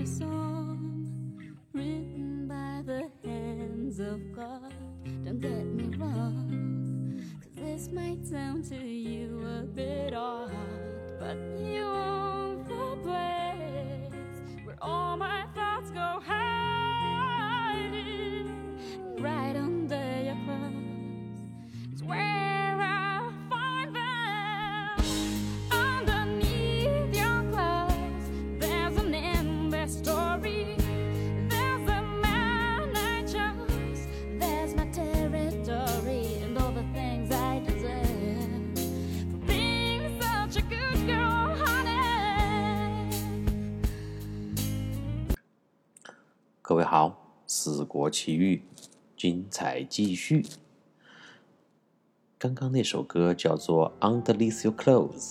a song written by the hands of God. Don't get me wrong, 'cause this might sound to you a bit odd, 国奇遇》精彩继续。刚刚那首歌叫做《Underneath Your Clothes》，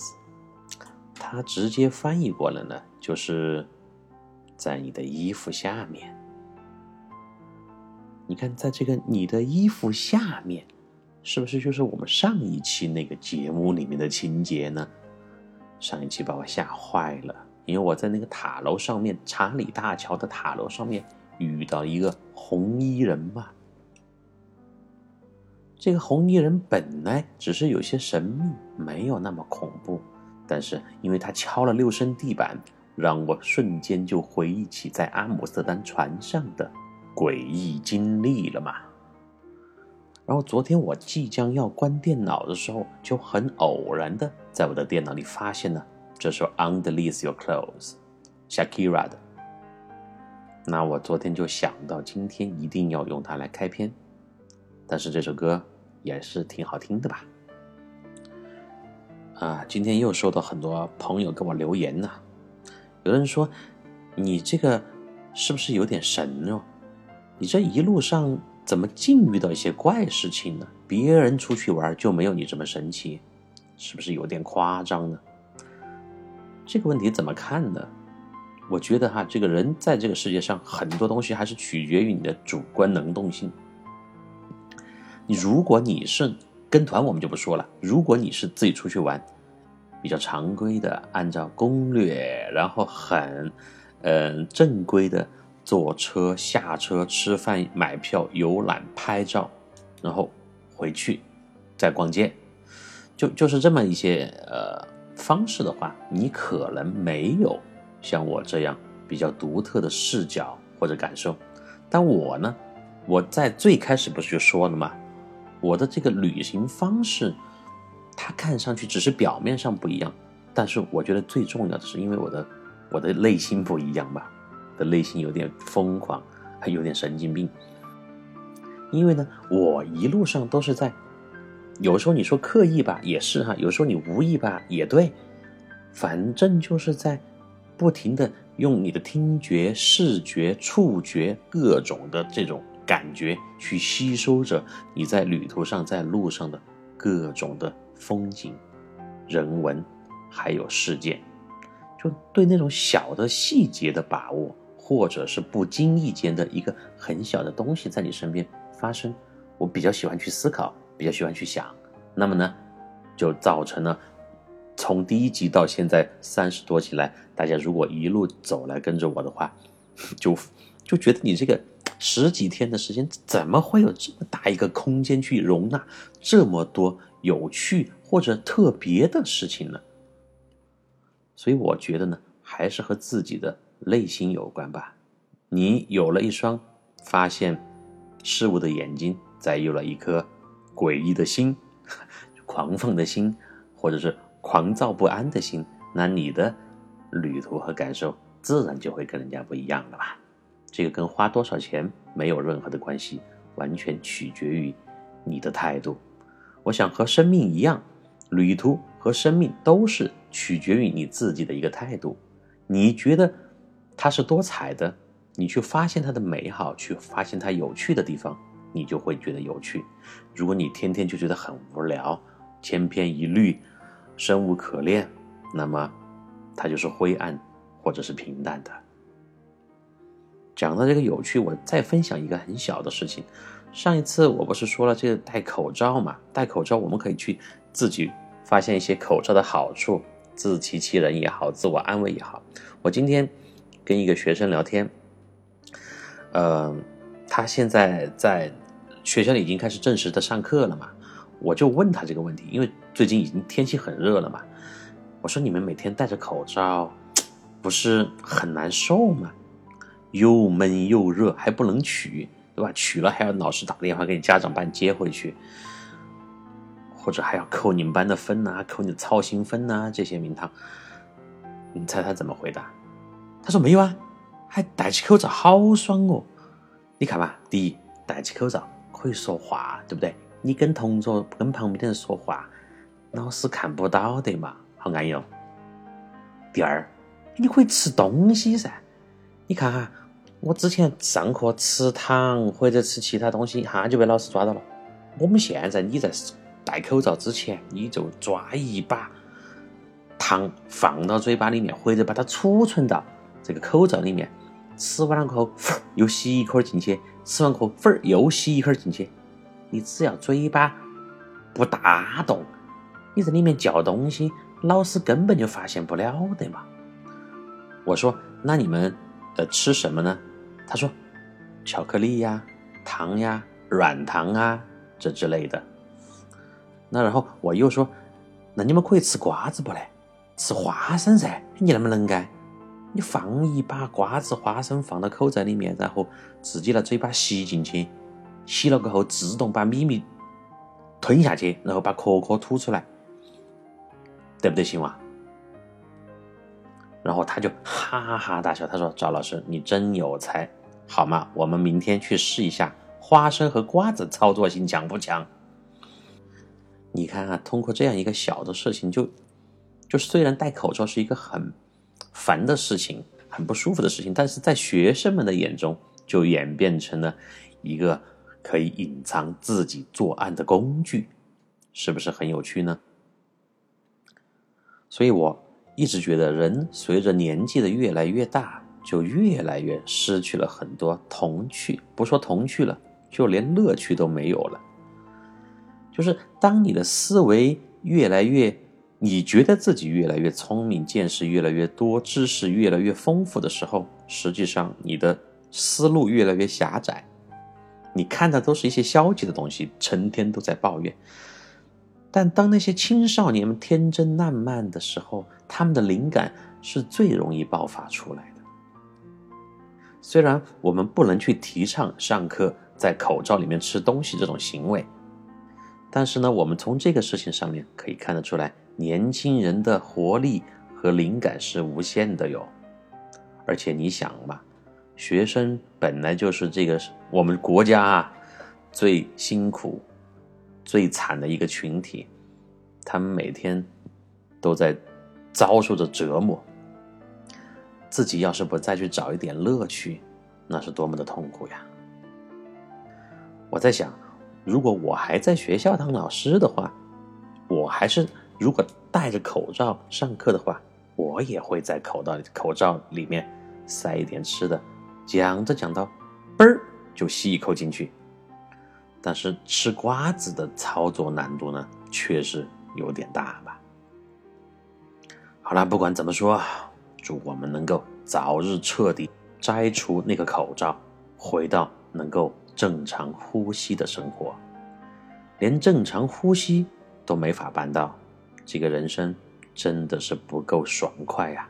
它直接翻译过来呢，就是在你的衣服下面。你看，在这个你的衣服下面，是不是就是我们上一期那个节目里面的情节呢？上一期把我吓坏了，因为我在那个塔楼上面，查理大桥的塔楼上面遇到一个红衣人吧。这个红衣人本来只是有些神秘，没有那么恐怖，但是因为他敲了六声地板，让我瞬间就回忆起在阿姆斯特丹船上的诡异经历了嘛。然后昨天我即将要关电脑的时候，就很偶然的在我的电脑里发现了这首《Underneath Your Clothes》，Shakira 的。那我昨天就想到今天一定要用它来开篇，但是这首歌也是挺好听的吧？啊，今天又收到很多朋友给我留言呐、有人说你这个是不是有点神哦？你这一路上怎么净遇到一些怪事情呢？别人出去玩就没有你这么神奇，是不是有点夸张呢？这个问题怎么看呢？我觉得哈，这个人在这个世界上很多东西还是取决于你的主观能动性。你如果你是跟团，我们就不说了；如果你是自己出去玩，比较常规的，按照攻略，然后很，嗯、正规的坐车、下车、吃饭、买票、游览、拍照，然后回去再逛街，就就是这么一些呃方式的话，你可能没有像我这样比较独特的视角或者感受。但我呢，我在最开始不是就说了吗？我的这个旅行方式，它看上去只是表面上不一样，但是我觉得最重要的是，因为我的我的内心不一样吧，的内心有点疯狂，还有点神经病。因为呢，我一路上都是在，有时候你说刻意吧，也是哈；有时候你无意吧，也对，反正就是在不停的用你的听觉、视觉、触觉各种的这种感觉去吸收着你在旅途上、在路上的各种的风景、人文，还有事件，就对那种小的细节的把握，或者是不经意间的一个很小的东西在你身边发生，我比较喜欢去思考，比较喜欢去想。那么呢，就造成了从第一集到现在三十多集来，大家如果一路走来跟着我的话，就就觉得你这个十几天的时间，怎么会有这么大一个空间去容纳这么多有趣或者特别的事情呢？所以我觉得呢，还是和自己的内心有关吧。你有了一双发现事物的眼睛，再有了一颗诡异的心、狂放的心，或者是狂躁不安的心，那你的旅途和感受自然就会跟人家不一样了吧？这个跟花多少钱没有任何的关系，完全取决于你的态度。我想和生命一样，旅途和生命都是取决于你自己的一个态度。你觉得它是多彩的，你去发现它的美好，去发现它有趣的地方，你就会觉得有趣。如果你天天就觉得很无聊、千篇一律、生无可恋，那么它就是灰暗或者是平淡的。讲到这个有趣，我再分享一个很小的事情。上一次我不是说了这个戴口罩嘛？戴口罩我们可以去自己发现一些口罩的好处，自欺欺人也好，自我安慰也好。我今天跟一个学生聊天，呃，他现在在学校里已经开始正式的上课了嘛，我就问他这个问题，因为最近已经天气很热了嘛，我说你们每天戴着口罩，不是很难受吗？又闷又热，还不能取，对吧？取了还要老师打电话给你家长班接回去，或者还要扣你们班的分呐，扣你的操心分呐，这些名堂。你猜他怎么回答？他说没有啊，还戴起口罩好爽哦。你看嘛，第一，戴起口罩可以说话，对不对？你跟同桌、跟旁边的人说话，老师看不到的嘛，好安逸哦。第二，你可以吃东西噻。你看哈，我之前上课吃糖或者吃其他东西，一下就被老师抓到了。我们现在你在戴口罩之前，你就抓一把。糖放到嘴巴里面，或者把它储存到这个口罩里面。吃完了过后，又吸一口进去；吃完过后，粉 儿又吸一口进去。你只要嘴巴不大动，你在里面嚼东西，老师根本就发现不了的嘛。我说：“那你们呃吃什么呢？”他说：“巧克力呀，糖呀，软糖啊，这之类的。”那然后我又说：“那你们可以吃瓜子不嘞？”吃花生噻，你能不能干？你放一把瓜子、花生放到口袋里面，然后自己拿嘴巴吸进去，吸了过后自动把咪咪吞下去，然后把壳壳吐出来，得不得行哇？然后他就哈哈大笑，他说：“赵老师，你真有才，好嘛，我们明天去试一下花生和瓜子操作性强不强？”你看啊，通过这样一个小的事情就。就是虽然戴口罩是一个很烦的事情，很不舒服的事情，但是在学生们的眼中就演变成了一个可以隐藏自己作案的工具，是不是很有趣呢？所以我一直觉得，人随着年纪的越来越大，就越来越失去了很多童趣，不说童趣了，就连乐趣都没有了。就是当你的思维越来越。你觉得自己越来越聪明，见识越来越多，知识越来越丰富的时候，实际上你的思路越来越狭窄，你看的都是一些消极的东西，成天都在抱怨。但当那些青少年们天真烂漫的时候，他们的灵感是最容易爆发出来的。虽然我们不能去提倡上课在口罩里面吃东西这种行为，但是呢，我们从这个事情上面可以看得出来。年轻人的活力和灵感是无限的哟，而且你想嘛，学生本来就是这个我们国家啊最辛苦、最惨的一个群体，他们每天都在遭受着折磨，自己要是不再去找一点乐趣，那是多么的痛苦呀！我在想，如果我还在学校当老师的话，我还是。如果戴着口罩上课的话，我也会在口罩口罩里面塞一点吃的，讲着讲到，嘣儿就吸一口进去。但是吃瓜子的操作难度呢，确实有点大吧。好了，不管怎么说，祝我们能够早日彻底摘除那个口罩，回到能够正常呼吸的生活。连正常呼吸都没法办到。这个人生真的是不够爽快呀！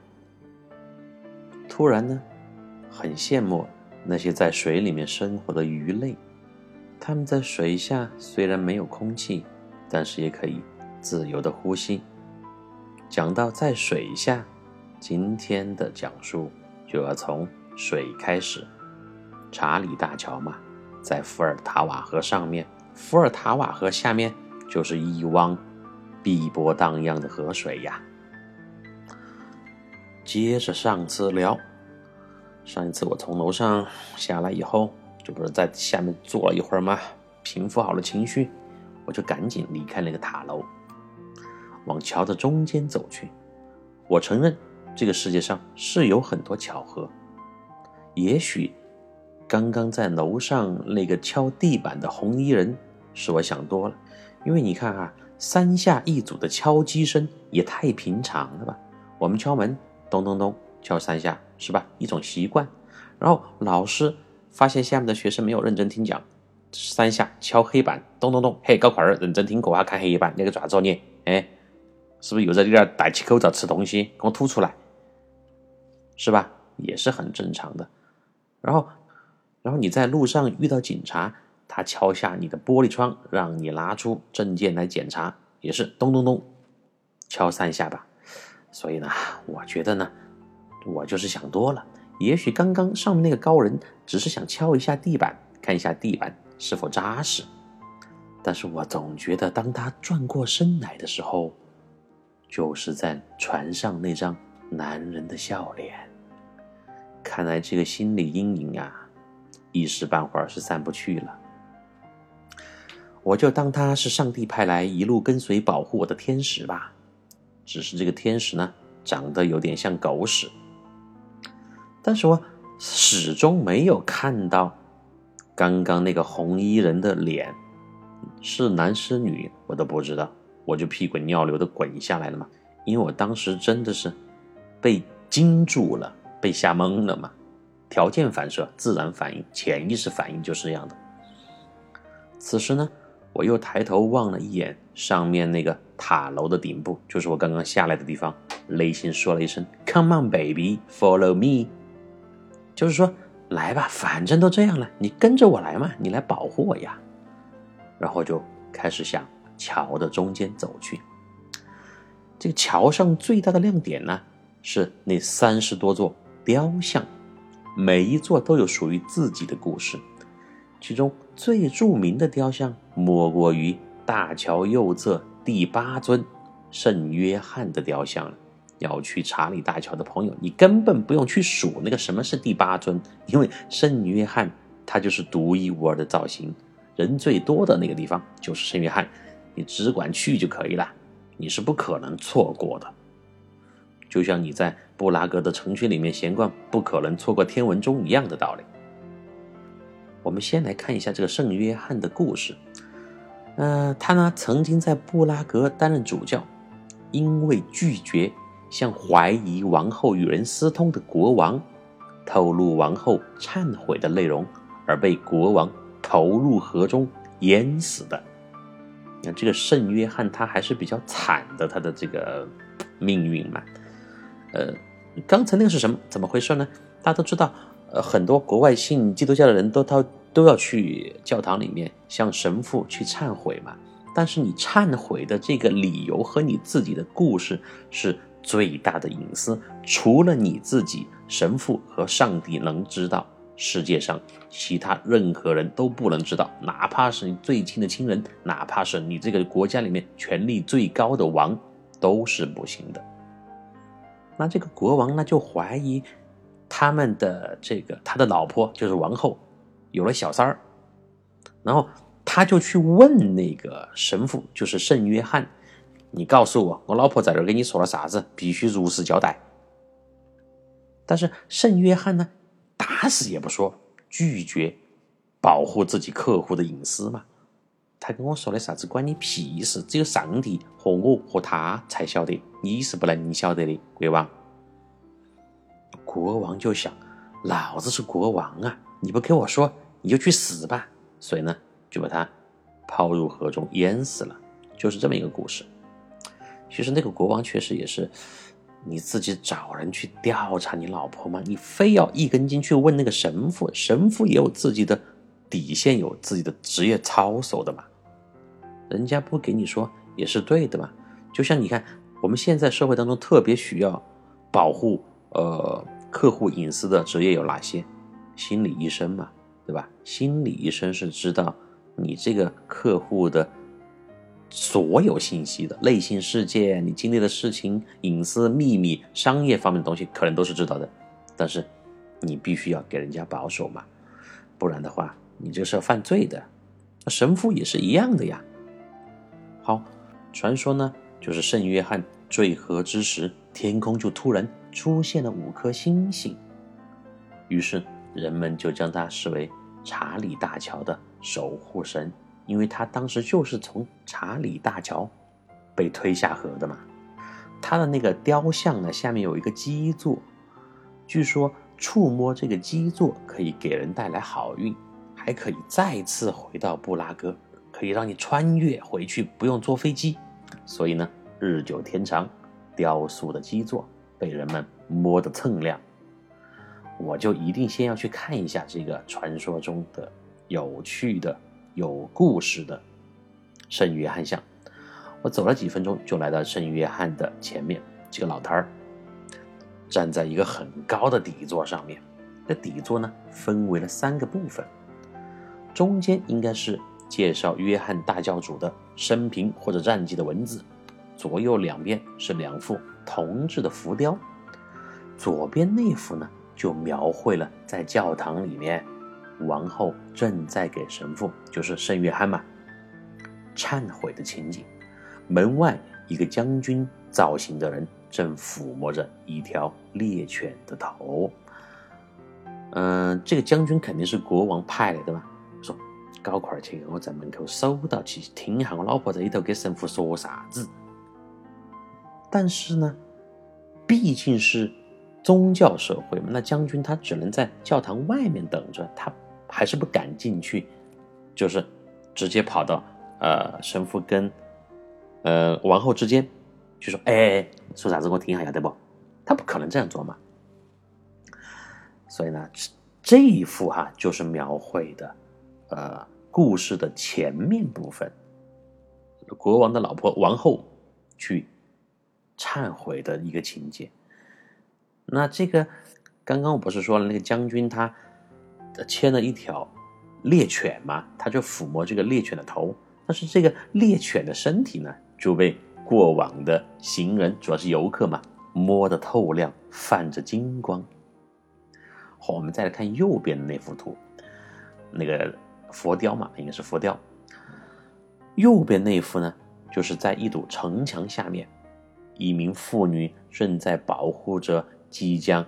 突然呢，很羡慕那些在水里面生活的鱼类，它们在水下虽然没有空气，但是也可以自由的呼吸。讲到在水下，今天的讲述就要从水开始。查理大桥嘛，在伏尔塔瓦河上面，伏尔塔瓦河下面就是一汪。碧波荡漾的河水呀。接着上次聊，上一次我从楼上下来以后，这不是在下面坐了一会儿吗？平复好了情绪，我就赶紧离开那个塔楼，往桥的中间走去。我承认，这个世界上是有很多巧合。也许，刚刚在楼上那个敲地板的红衣人，是我想多了，因为你看啊。三下一组的敲击声也太平常了吧？我们敲门，咚咚咚，敲三下，是吧？一种习惯。然后老师发现下面的学生没有认真听讲，三下敲黑板，咚咚咚，嘿，搞快儿，认真听课啊，看黑板，那个做啥子你？哎，是不是又在这儿戴起口罩吃东西，给我吐出来，是吧？也是很正常的。然后，然后你在路上遇到警察，他敲下你的玻璃窗，让你拿出证件来检查，也是咚咚咚，敲三下吧。所以呢，我觉得呢，我就是想多了。也许刚刚上面那个高人只是想敲一下地板，看一下地板是否扎实。但是我总觉得，当他转过身来的时候，就是在船上那张男人的笑脸。看来这个心理阴影啊，一时半会儿是散不去了。我就当他是上帝派来一路跟随保护我的天使吧。只是这个天使呢，长得有点像狗屎。但是我始终没有看到刚刚那个红衣人的脸，是男是女我都不知道，我就屁滚尿流的滚下来了嘛。因为我当时真的是被惊住了，被吓懵了嘛。条件反射、自然反应、潜意识反应就是这样的。此时呢，我又抬头望了一眼上面那个塔楼的顶部，就是我刚刚下来的地方，内心说了一声 “Come on, baby, follow me”。就是说，来吧，反正都这样了，你跟着我来嘛，你来保护我呀。然后就开始向桥的中间走去。这个桥上最大的亮点呢，是那三十多座雕像，每一座都有属于自己的故事。其中最著名的雕像，莫过于大桥右侧第八尊圣约翰的雕像了。要去查理大桥的朋友，你根本不用去数那个什么是第八尊，因为圣约翰他就是独一无二的造型，人最多的那个地方就是圣约翰，你只管去就可以了，你是不可能错过的。就像你在布拉格的城区里面闲逛，不可能错过天文钟一样的道理。我们先来看一下这个圣约翰的故事。呃，他呢曾经在布拉格担任主教，因为拒绝。向怀疑王后与人私通的国王透露王后忏悔的内容，而被国王投入河中淹死的。那这个圣约翰他还是比较惨的，他的这个命运嘛。呃，刚才那个是什么？怎么回事呢？大家都知道，呃，很多国外信基督教的人都他都要去教堂里面向神父去忏悔嘛。但是你忏悔的这个理由和你自己的故事是。最大的隐私，除了你自己、神父和上帝能知道，世界上其他任何人都不能知道，哪怕是你最亲的亲人，哪怕是你这个国家里面权力最高的王，都是不行的。那这个国王呢，就怀疑他们的这个他的老婆就是王后有了小三儿，然后他就去问那个神父，就是圣约翰。你告诉我，我老婆在这儿跟你说了啥子？必须如实交代。但是圣约翰呢，打死也不说，拒绝保护自己客户的隐私嘛。他跟我说的啥子关你屁事？只有上帝和我和他才晓得，你是不能晓得的，国王。国王就想，老子是国王啊，你不给我说，你就去死吧。所以呢，就把他抛入河中淹死了。就是这么一个故事。其实那个国王确实也是，你自己找人去调查你老婆吗？你非要一根筋去问那个神父，神父也有自己的底线，有自己的职业操守的嘛。人家不给你说也是对的嘛。就像你看，我们现在社会当中特别需要保护呃客户隐私的职业有哪些？心理医生嘛，对吧？心理医生是知道你这个客户的。所有信息的内心世界，你经历的事情、隐私、秘密、商业方面的东西，可能都是知道的。但是，你必须要给人家保守嘛，不然的话，你这是要犯罪的。那神父也是一样的呀。好，传说呢，就是圣约翰坠河之时，天空就突然出现了五颗星星，于是人们就将他视为查理大桥的守护神。因为他当时就是从查理大桥被推下河的嘛，他的那个雕像呢，下面有一个基座，据说触摸这个基座可以给人带来好运，还可以再次回到布拉格，可以让你穿越回去，不用坐飞机。所以呢，日久天长，雕塑的基座被人们摸得锃亮。我就一定先要去看一下这个传说中的有趣的、有故事的圣约翰像。我走了几分钟，就来到圣约翰的前面。这个老头儿站在一个很高的底座上面，那底座呢分为了三个部分，中间应该是介绍约翰大教主的生平或者战绩的文字，左右两边是两幅铜制的浮雕，左边那幅呢就描绘了在教堂里面，王后正在给神父，就是圣约翰嘛，忏悔的情景。门外，一个将军造型的人正抚摸着一条猎犬的头。嗯，这个将军肯定是国王派来的嘛？说，搞快去，我在门口守到去，听一下我老婆在里头给神父说啥子。但是呢，毕竟是宗教社会嘛，那将军他只能在教堂外面等着，他还是不敢进去，就是直接跑到呃神父跟。呃，王后之间就说：“哎，说啥子？我听一下，对不？他不可能这样做嘛。所以呢，这一幅哈就是描绘的，呃，故事的前面部分，国王的老婆王后去忏悔的一个情节。那这个刚刚我不是说了，那个将军他牵了一条猎犬嘛，他就抚摸这个猎犬的头，但是这个猎犬的身体呢？”就被过往的行人，主要是游客嘛，摸得透亮，泛着金光。好，我们再来看右边的那幅图，那个佛雕嘛，应该是佛雕。右边那幅呢，就是在一堵城墙下面，一名妇女正在保护着即将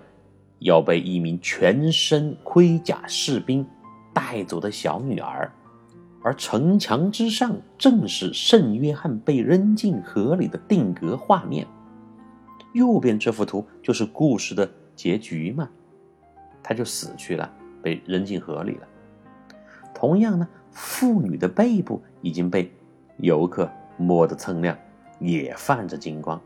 要被一名全身盔甲士兵带走的小女儿。而城墙之上，正是圣约翰被扔进河里的定格画面。右边这幅图就是故事的结局嘛，他就死去了，被扔进河里了。同样呢，妇女的背部已经被游客摸得锃亮，也泛着金光。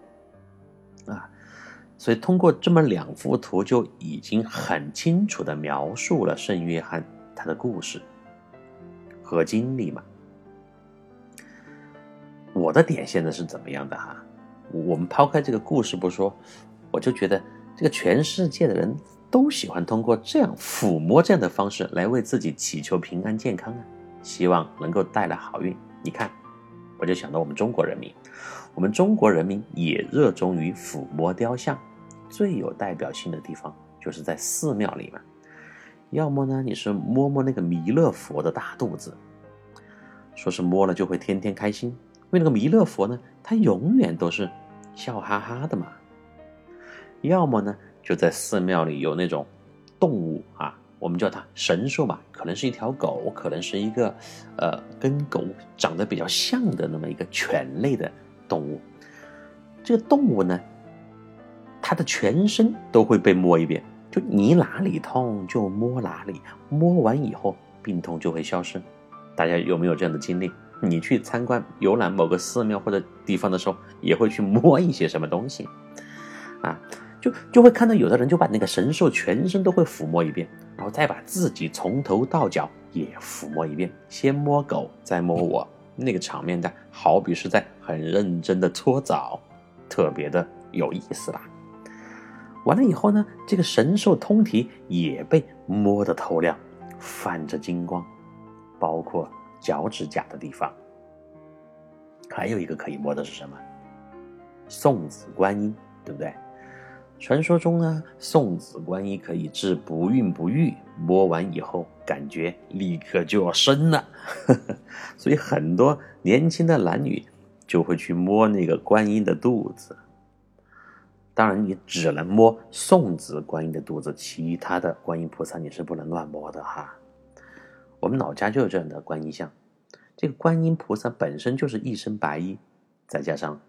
所以通过这么两幅图，就已经很清楚的描述了圣约翰他的故事。和经历嘛，我的点现在是怎么样的哈？我们抛开这个故事不说，我就觉得这个全世界的人都喜欢通过这样抚摸这样的方式来为自己祈求平安健康啊，希望能够带来好运。你看，我就想到我们中国人民，我们中国人民也热衷于抚摸雕像，最有代表性的地方就是在寺庙里嘛。要么呢，你是摸摸那个弥勒佛的大肚子，说是摸了就会天天开心，因为那个弥勒佛呢，他永远都是笑哈哈的嘛。要么呢，就在寺庙里有那种动物啊，我们叫它神兽嘛，可能是一条狗，可能是一个呃跟狗长得比较像的那么一个犬类的动物。这个动物呢，它的全身都会被摸一遍。就你哪里痛就摸哪里，摸完以后病痛就会消失。大家有没有这样的经历？你去参观游览某个寺庙或者地方的时候，也会去摸一些什么东西，啊，就就会看到有的人就把那个神兽全身都会抚摸一遍，然后再把自己从头到脚也抚摸一遍，先摸狗再摸我，那个场面的好比是在很认真的搓澡，特别的有意思吧。完了以后呢，这个神兽通体也被摸得透亮，泛着金光，包括脚趾甲的地方。还有一个可以摸的是什么？送子观音，对不对？传说中呢，送子观音可以治不孕不育，摸完以后感觉立刻就要生了，所以很多年轻的男女就会去摸那个观音的肚子。当然，你只能摸送子观音的肚子，其他的观音菩萨你是不能乱摸的哈。我们老家就有这样的观音像，这个观音菩萨本身就是一身白衣，再加上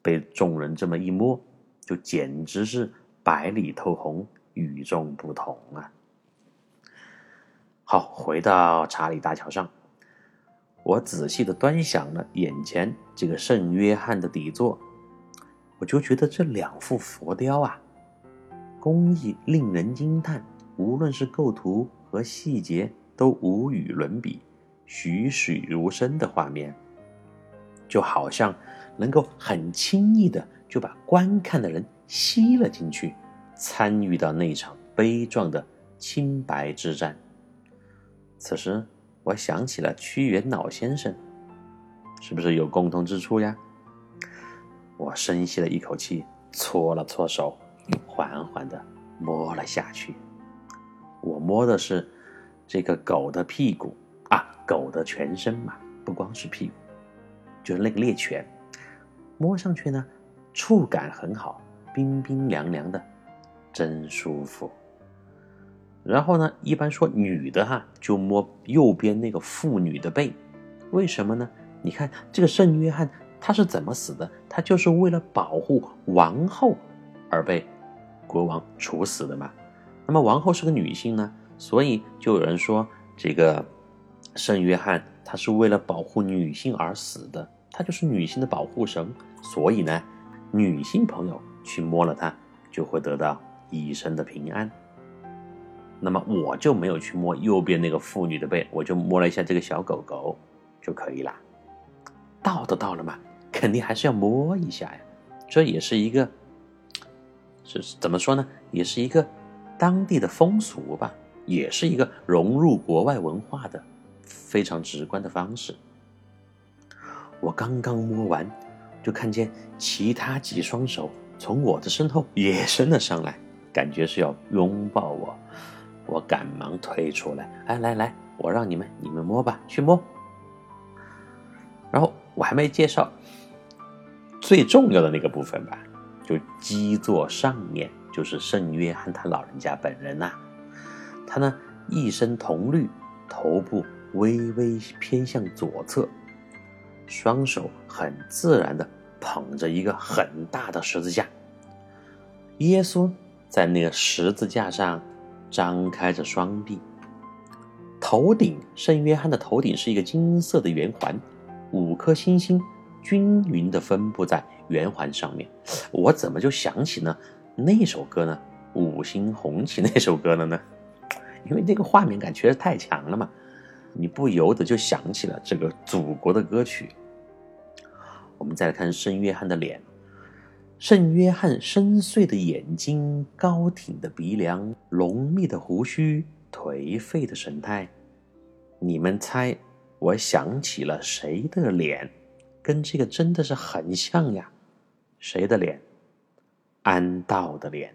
被众人这么一摸，就简直是白里透红，与众不同啊。好，回到查理大桥上，我仔细的端详了眼前这个圣约翰的底座，我就觉得这两幅佛雕啊，工艺令人惊叹，无论是构图和细节都无与伦比，栩栩如生的画面，就好像能够很轻易的就把观看的人吸了进去，参与到那场悲壮的清白之战。此时，我想起了屈原老先生，是不是有共同之处呀？我深吸了一口气，搓了搓手，缓缓地摸了下去。我摸的是这个狗的屁股啊，狗的全身嘛，不光是屁股，就是那个猎犬。摸上去呢，触感很好，冰冰凉凉的，真舒服。然后呢，一般说女的哈，就摸右边那个妇女的背，为什么呢？你看这个圣约翰他是怎么死的？他就是为了保护王后而被国王处死的嘛。那么王后是个女性呢，所以就有人说这个圣约翰他是为了保护女性而死的，他就是女性的保护神。所以呢，女性朋友去摸了他，就会得到一生的平安。那么我就没有去摸右边那个妇女的背，我就摸了一下这个小狗狗就可以了。到都到了嘛，肯定还是要摸一下呀。这也是一个，是怎么说呢？也是一个当地的风俗吧，也是一个融入国外文化的非常直观的方式。我刚刚摸完，就看见其他几双手从我的身后也伸了上来，感觉是要拥抱我。我赶忙退出来，哎，来来，我让你们，你们摸吧，去摸。然后我还没介绍最重要的那个部分吧，就基座上面就是圣约翰他老人家本人呐。他呢一身铜绿，头部微微偏向左侧，双手很自然的捧着一个很大的十字架。耶稣在那个十字架上。张开着双臂，头顶圣约翰的头顶是一个金色的圆环，五颗星星均匀的分布在圆环上面。我怎么就想起呢那首歌呢？五星红旗那首歌了呢？因为那个画面感确实太强了嘛，你不由得就想起了这个祖国的歌曲。我们再来看圣约翰的脸。圣约翰深邃的眼睛，高挺的鼻梁，浓密的胡须，颓废的神态。你们猜，我想起了谁的脸？跟这个真的是很像呀！谁的脸？安道的脸。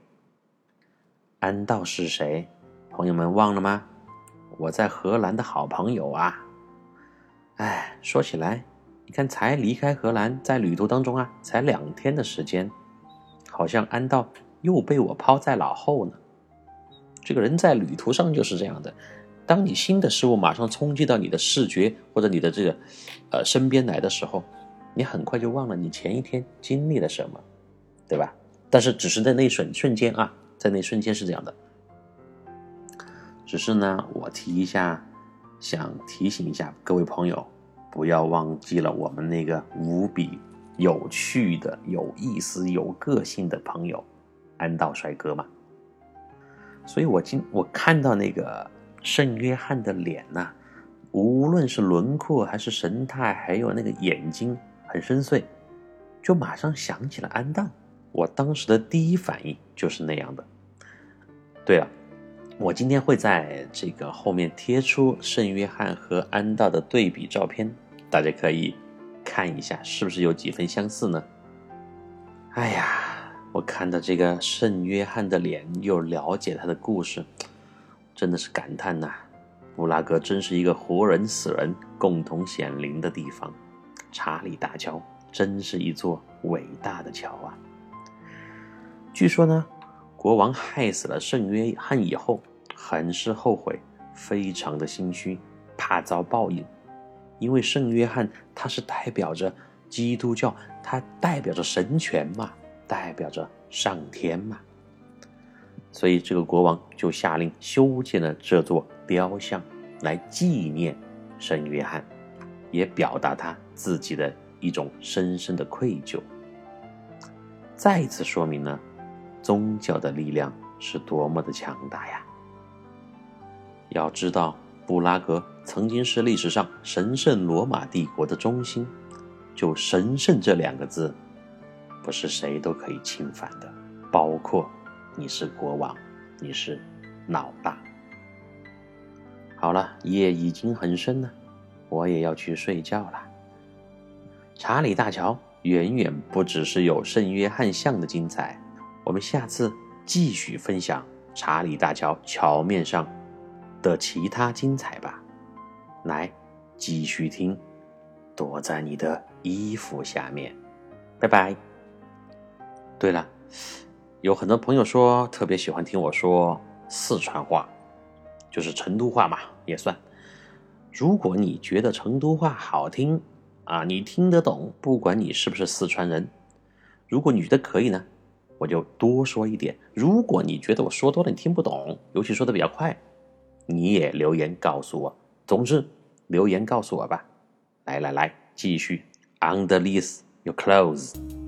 安道是谁？朋友们忘了吗？我在荷兰的好朋友啊！哎，说起来。你看，才离开荷兰，在旅途当中啊，才两天的时间，好像安道又被我抛在脑后呢。这个人在旅途上就是这样的，当你新的事物马上冲击到你的视觉或者你的这个呃身边来的时候，你很快就忘了你前一天经历了什么，对吧？但是只是在那瞬瞬间啊，在那瞬间是这样的。只是呢，我提一下，想提醒一下各位朋友。不要忘记了我们那个无比有趣的、有意思、有个性的朋友，安道帅哥嘛。所以我今我看到那个圣约翰的脸呐，无论是轮廓还是神态，还有那个眼睛很深邃，就马上想起了安道。我当时的第一反应就是那样的。对了。我今天会在这个后面贴出圣约翰和安道的对比照片，大家可以看一下，是不是有几分相似呢？哎呀，我看到这个圣约翰的脸，又了解他的故事，真的是感叹呐！布拉格真是一个活人死人共同显灵的地方，查理大桥真是一座伟大的桥啊！据说呢。国王害死了圣约翰以后，很是后悔，非常的心虚，怕遭报应。因为圣约翰他是代表着基督教，他代表着神权嘛，代表着上天嘛。所以这个国王就下令修建了这座雕像，来纪念圣约翰，也表达他自己的一种深深的愧疚。再次说明了宗教的力量是多么的强大呀！要知道，布拉格曾经是历史上神圣罗马帝国的中心，就“神圣”这两个字，不是谁都可以侵犯的，包括你是国王，你是老大。好了，夜已经很深了，我也要去睡觉了。查理大桥远远不只是有圣约翰像的精彩，我们下次继续分享查理大桥桥面上。的其他精彩吧，来继续听，躲在你的衣服下面，拜拜。对了，有很多朋友说特别喜欢听我说四川话，就是成都话嘛，也算。如果你觉得成都话好听啊，你听得懂，不管你是不是四川人，如果你觉得可以呢，我就多说一点。如果你觉得我说多了你听不懂，尤其说的比较快。你也留言告诉我，总之留言告诉我吧。来来来，继续。Underneath your clothes。